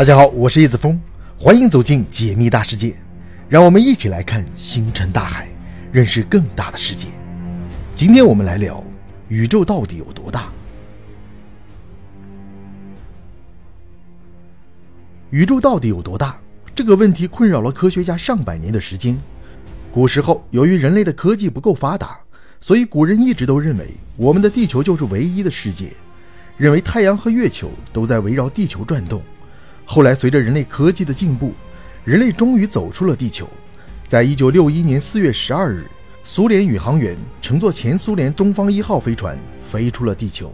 大家好，我是叶子峰，欢迎走进解密大世界，让我们一起来看星辰大海，认识更大的世界。今天我们来聊宇宙到底有多大？宇宙到底有多大？这个问题困扰了科学家上百年的时间。古时候，由于人类的科技不够发达，所以古人一直都认为我们的地球就是唯一的世界，认为太阳和月球都在围绕地球转动。后来，随着人类科技的进步，人类终于走出了地球。在一九六一年四月十二日，苏联宇航员乘坐前苏联东方一号飞船飞出了地球，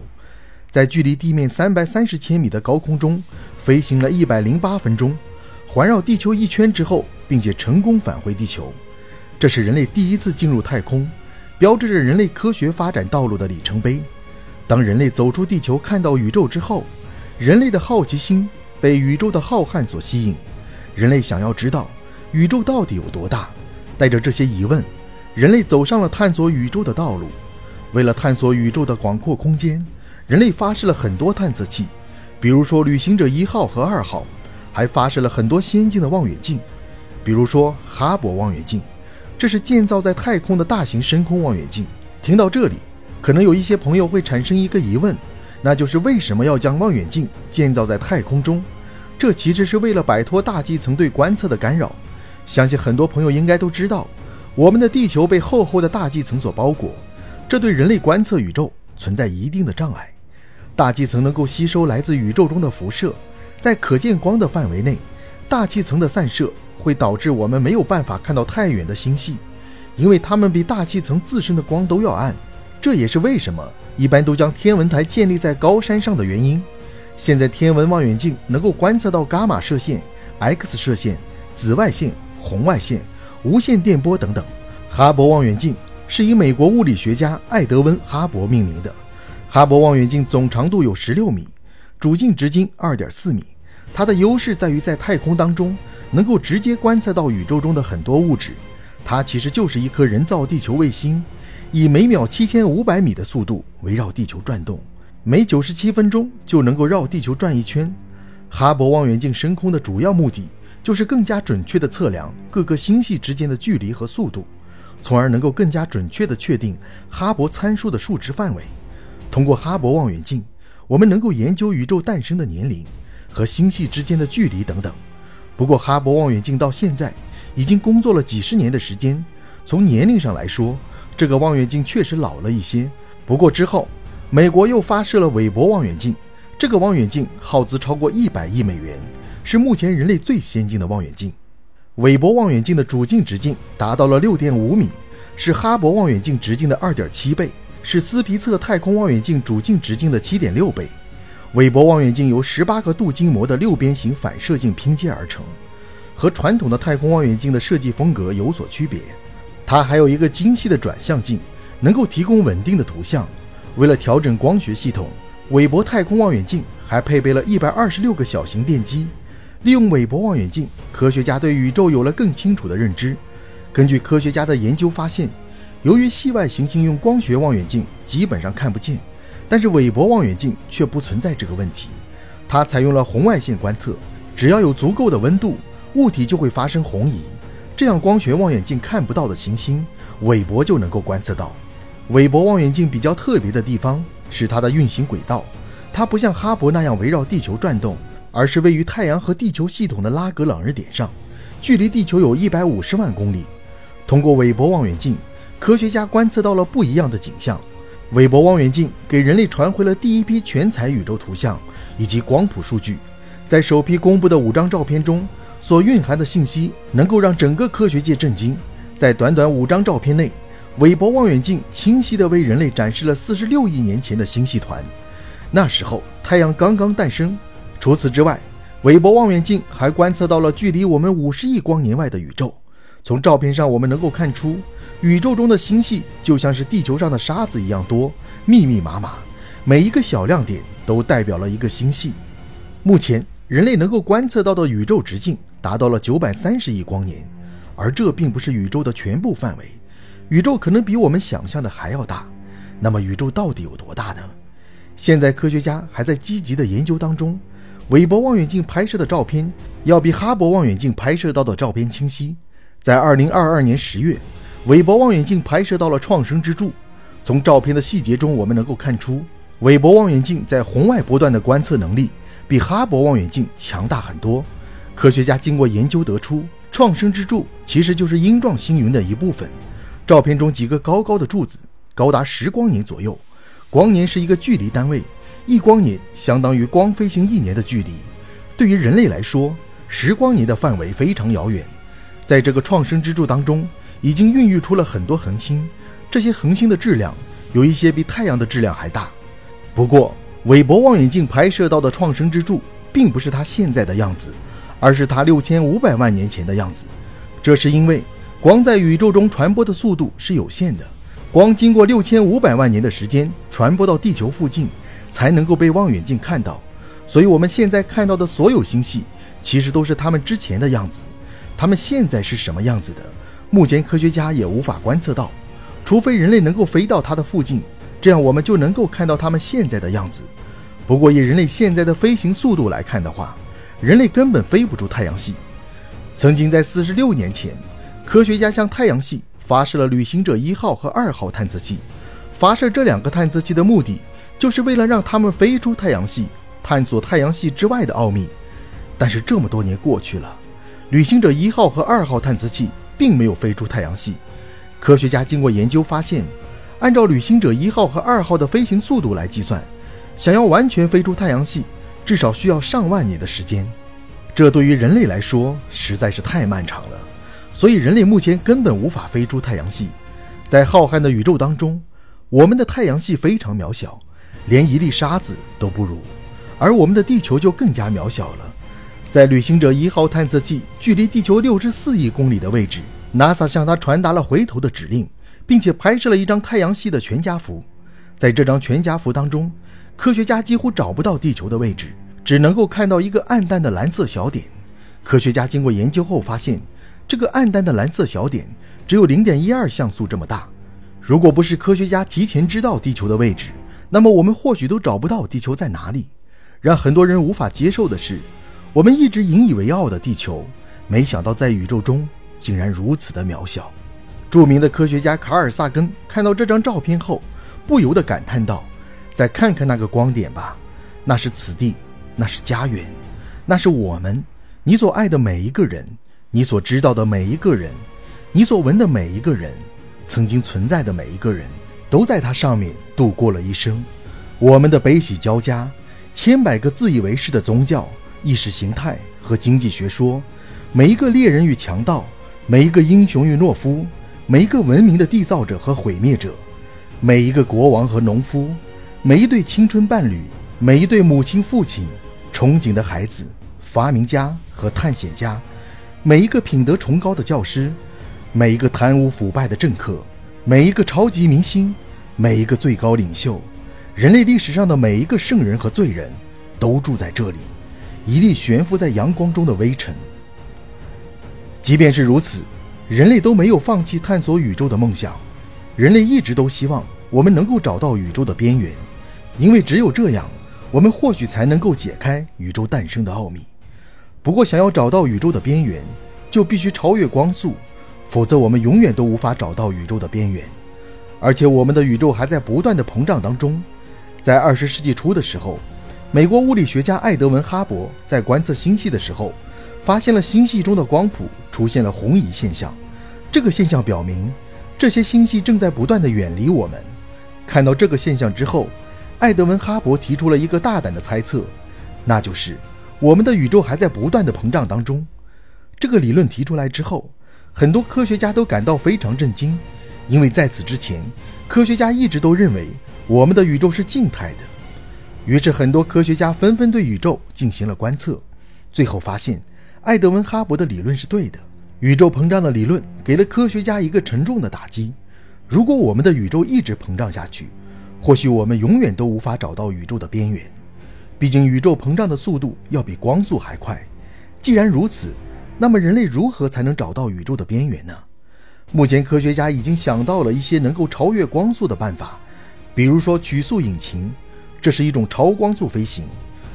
在距离地面三百三十千米的高空中飞行了一百零八分钟，环绕地球一圈之后，并且成功返回地球。这是人类第一次进入太空，标志着人类科学发展道路的里程碑。当人类走出地球，看到宇宙之后，人类的好奇心。被宇宙的浩瀚所吸引，人类想要知道宇宙到底有多大。带着这些疑问，人类走上了探索宇宙的道路。为了探索宇宙的广阔空间，人类发射了很多探测器，比如说旅行者一号和二号，还发射了很多先进的望远镜，比如说哈勃望远镜，这是建造在太空的大型深空望远镜。听到这里，可能有一些朋友会产生一个疑问。那就是为什么要将望远镜建造在太空中？这其实是为了摆脱大气层对观测的干扰。相信很多朋友应该都知道，我们的地球被厚厚的大气层所包裹，这对人类观测宇宙存在一定的障碍。大气层能够吸收来自宇宙中的辐射，在可见光的范围内，大气层的散射会导致我们没有办法看到太远的星系，因为它们比大气层自身的光都要暗。这也是为什么。一般都将天文台建立在高山上的原因。现在天文望远镜能够观测到伽马射线、X 射线、紫外线、红外线、无线电波等等。哈勃望远镜是以美国物理学家艾德温·哈勃命名的。哈勃望远镜总长度有十六米，主镜直径二点四米。它的优势在于在太空当中能够直接观测到宇宙中的很多物质。它其实就是一颗人造地球卫星。以每秒七千五百米的速度围绕地球转动，每九十七分钟就能够绕地球转一圈。哈勃望远镜升空的主要目的就是更加准确地测量各个星系之间的距离和速度，从而能够更加准确地确定哈勃参数的数值范围。通过哈勃望远镜，我们能够研究宇宙诞生的年龄和星系之间的距离等等。不过，哈勃望远镜到现在已经工作了几十年的时间，从年龄上来说，这个望远镜确实老了一些，不过之后，美国又发射了韦伯望远镜。这个望远镜耗资超过一百亿美元，是目前人类最先进的望远镜。韦伯望远镜的主镜直径达到了六点五米，是哈勃望远镜直径的二点七倍，是斯皮策太空望远镜主镜直径的七点六倍。韦伯望远镜由十八个镀金膜的六边形反射镜拼接而成，和传统的太空望远镜的设计风格有所区别。它还有一个精细的转向镜，能够提供稳定的图像。为了调整光学系统，韦伯太空望远镜还配备了一百二十六个小型电机。利用韦伯望远镜，科学家对宇宙有了更清楚的认知。根据科学家的研究发现，由于系外行星用光学望远镜基本上看不见，但是韦伯望远镜却不存在这个问题。它采用了红外线观测，只要有足够的温度，物体就会发生红移。这样，光学望远镜看不到的行星，韦伯就能够观测到。韦伯望远镜比较特别的地方是它的运行轨道，它不像哈勃那样围绕地球转动，而是位于太阳和地球系统的拉格朗日点上，距离地球有一百五十万公里。通过韦伯望远镜，科学家观测到了不一样的景象。韦伯望远镜给人类传回了第一批全彩宇宙图像以及光谱数据，在首批公布的五张照片中。所蕴含的信息能够让整个科学界震惊。在短短五张照片内，韦伯望远镜清晰地为人类展示了四十六亿年前的星系团。那时候，太阳刚刚诞生。除此之外，韦伯望远镜还观测到了距离我们五十亿光年外的宇宙。从照片上，我们能够看出，宇宙中的星系就像是地球上的沙子一样多，密密麻麻，每一个小亮点都代表了一个星系。目前，人类能够观测到的宇宙直径。达到了九百三十亿光年，而这并不是宇宙的全部范围，宇宙可能比我们想象的还要大。那么宇宙到底有多大呢？现在科学家还在积极的研究当中。韦伯望远镜拍摄的照片要比哈勃望远镜拍摄到的照片清晰。在2022年10月，韦伯望远镜拍摄到了创生之柱。从照片的细节中，我们能够看出，韦伯望远镜在红外波段的观测能力比哈勃望远镜强大很多。科学家经过研究得出，创生之柱其实就是鹰状星云的一部分。照片中几个高高的柱子高达十光年左右，光年是一个距离单位，一光年相当于光飞行一年的距离。对于人类来说，十光年的范围非常遥远。在这个创生之柱当中，已经孕育出了很多恒星。这些恒星的质量有一些比太阳的质量还大。不过，韦伯望远镜拍摄到的创生之柱并不是它现在的样子，而是它六千五百万年前的样子。这是因为光在宇宙中传播的速度是有限的，光经过六千五百万年的时间传播到地球附近，才能够被望远镜看到。所以，我们现在看到的所有星系，其实都是它们之前的样子。它们现在是什么样子的？目前科学家也无法观测到。除非人类能够飞到它的附近，这样我们就能够看到它们现在的样子。不过，以人类现在的飞行速度来看的话，人类根本飞不出太阳系。曾经在四十六年前，科学家向太阳系发射了旅行者一号和二号探测器。发射这两个探测器的目的，就是为了让它们飞出太阳系，探索太阳系之外的奥秘。但是这么多年过去了，旅行者一号和二号探测器并没有飞出太阳系。科学家经过研究发现，按照旅行者一号和二号的飞行速度来计算，想要完全飞出太阳系，至少需要上万年的时间。这对于人类来说实在是太漫长了，所以人类目前根本无法飞出太阳系。在浩瀚的宇宙当中，我们的太阳系非常渺小，连一粒沙子都不如，而我们的地球就更加渺小了。在旅行者一号探测器距离地球六十四亿公里的位置。NASA 向他传达了回头的指令，并且拍摄了一张太阳系的全家福。在这张全家福当中，科学家几乎找不到地球的位置，只能够看到一个暗淡的蓝色小点。科学家经过研究后发现，这个暗淡的蓝色小点只有0.12像素这么大。如果不是科学家提前知道地球的位置，那么我们或许都找不到地球在哪里。让很多人无法接受的是，我们一直引以为傲的地球，没想到在宇宙中。竟然如此的渺小。著名的科学家卡尔萨根看到这张照片后，不由得感叹道：“再看看那个光点吧，那是此地，那是家园，那是我们，你所爱的每一个人，你所知道的每一个人，你所闻的每一个人，曾经存在的每一个人，都在它上面度过了一生。我们的悲喜交加，千百个自以为是的宗教、意识形态和经济学说，每一个猎人与强盗。”每一个英雄与懦夫，每一个文明的缔造者和毁灭者，每一个国王和农夫，每一对青春伴侣，每一对母亲父亲，憧憬的孩子，发明家和探险家，每一个品德崇高的教师，每一个贪污腐败的政客，每一个超级明星，每一个最高领袖，人类历史上的每一个圣人和罪人，都住在这里，一粒悬浮在阳光中的微尘。即便是如此，人类都没有放弃探索宇宙的梦想。人类一直都希望我们能够找到宇宙的边缘，因为只有这样，我们或许才能够解开宇宙诞生的奥秘。不过，想要找到宇宙的边缘，就必须超越光速，否则我们永远都无法找到宇宙的边缘。而且，我们的宇宙还在不断的膨胀当中。在二十世纪初的时候，美国物理学家艾德文·哈勃在观测星系的时候。发现了星系中的光谱出现了红移现象，这个现象表明这些星系正在不断的远离我们。看到这个现象之后，艾德文·哈勃提出了一个大胆的猜测，那就是我们的宇宙还在不断的膨胀当中。这个理论提出来之后，很多科学家都感到非常震惊，因为在此之前，科学家一直都认为我们的宇宙是静态的。于是，很多科学家纷纷对宇宙进行了观测，最后发现。艾德文·哈勃的理论是对的，宇宙膨胀的理论给了科学家一个沉重的打击。如果我们的宇宙一直膨胀下去，或许我们永远都无法找到宇宙的边缘。毕竟宇宙膨胀的速度要比光速还快。既然如此，那么人类如何才能找到宇宙的边缘呢？目前科学家已经想到了一些能够超越光速的办法，比如说曲速引擎，这是一种超光速飞行。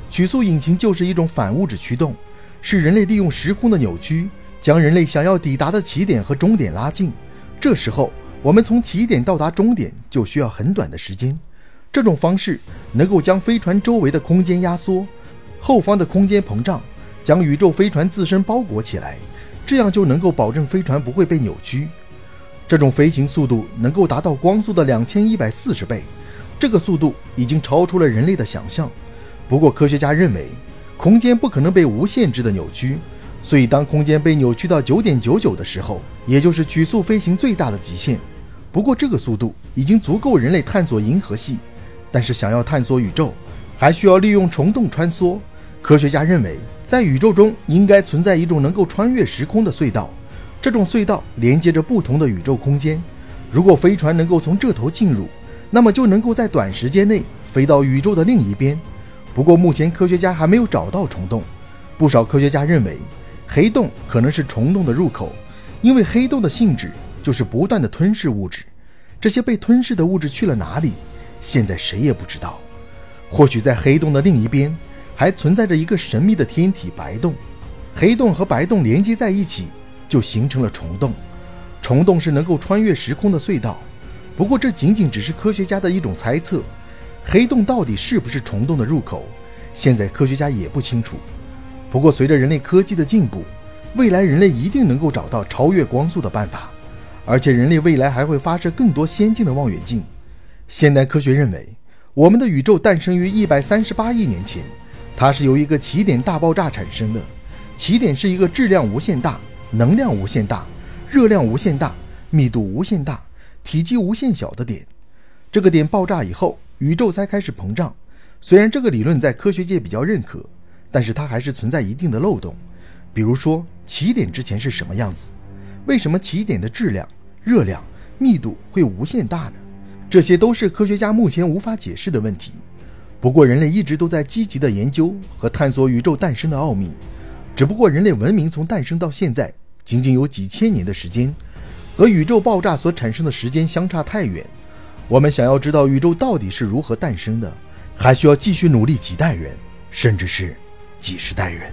曲速引擎就是一种反物质驱动，是人类利用时空的扭曲，将人类想要抵达的起点和终点拉近。这时候，我们从起点到达终点就需要很短的时间。这种方式能够将飞船周围的空间压缩，后方的空间膨胀，将宇宙飞船自身包裹起来，这样就能够保证飞船不会被扭曲。这种飞行速度能够达到光速的两千一百四十倍，这个速度已经超出了人类的想象。不过，科学家认为，空间不可能被无限制的扭曲，所以当空间被扭曲到九点九九的时候，也就是曲速飞行最大的极限。不过，这个速度已经足够人类探索银河系，但是想要探索宇宙，还需要利用虫洞穿梭。科学家认为，在宇宙中应该存在一种能够穿越时空的隧道，这种隧道连接着不同的宇宙空间。如果飞船能够从这头进入，那么就能够在短时间内飞到宇宙的另一边。不过，目前科学家还没有找到虫洞。不少科学家认为，黑洞可能是虫洞的入口，因为黑洞的性质就是不断的吞噬物质。这些被吞噬的物质去了哪里？现在谁也不知道。或许在黑洞的另一边，还存在着一个神秘的天体——白洞。黑洞和白洞连接在一起，就形成了虫洞。虫洞是能够穿越时空的隧道。不过，这仅仅只是科学家的一种猜测。黑洞到底是不是虫洞的入口？现在科学家也不清楚。不过，随着人类科技的进步，未来人类一定能够找到超越光速的办法，而且人类未来还会发射更多先进的望远镜。现代科学认为，我们的宇宙诞生于一百三十八亿年前，它是由一个起点大爆炸产生的。起点是一个质量无限大、能量无限大、热量无限大、密度无限大、体积无限小的点。这个点爆炸以后，宇宙才开始膨胀，虽然这个理论在科学界比较认可，但是它还是存在一定的漏洞。比如说，起点之前是什么样子？为什么起点的质量、热量、密度会无限大呢？这些都是科学家目前无法解释的问题。不过，人类一直都在积极的研究和探索宇宙诞生的奥秘。只不过，人类文明从诞生到现在仅仅有几千年的时间，和宇宙爆炸所产生的时间相差太远。我们想要知道宇宙到底是如何诞生的，还需要继续努力几代人，甚至是几十代人。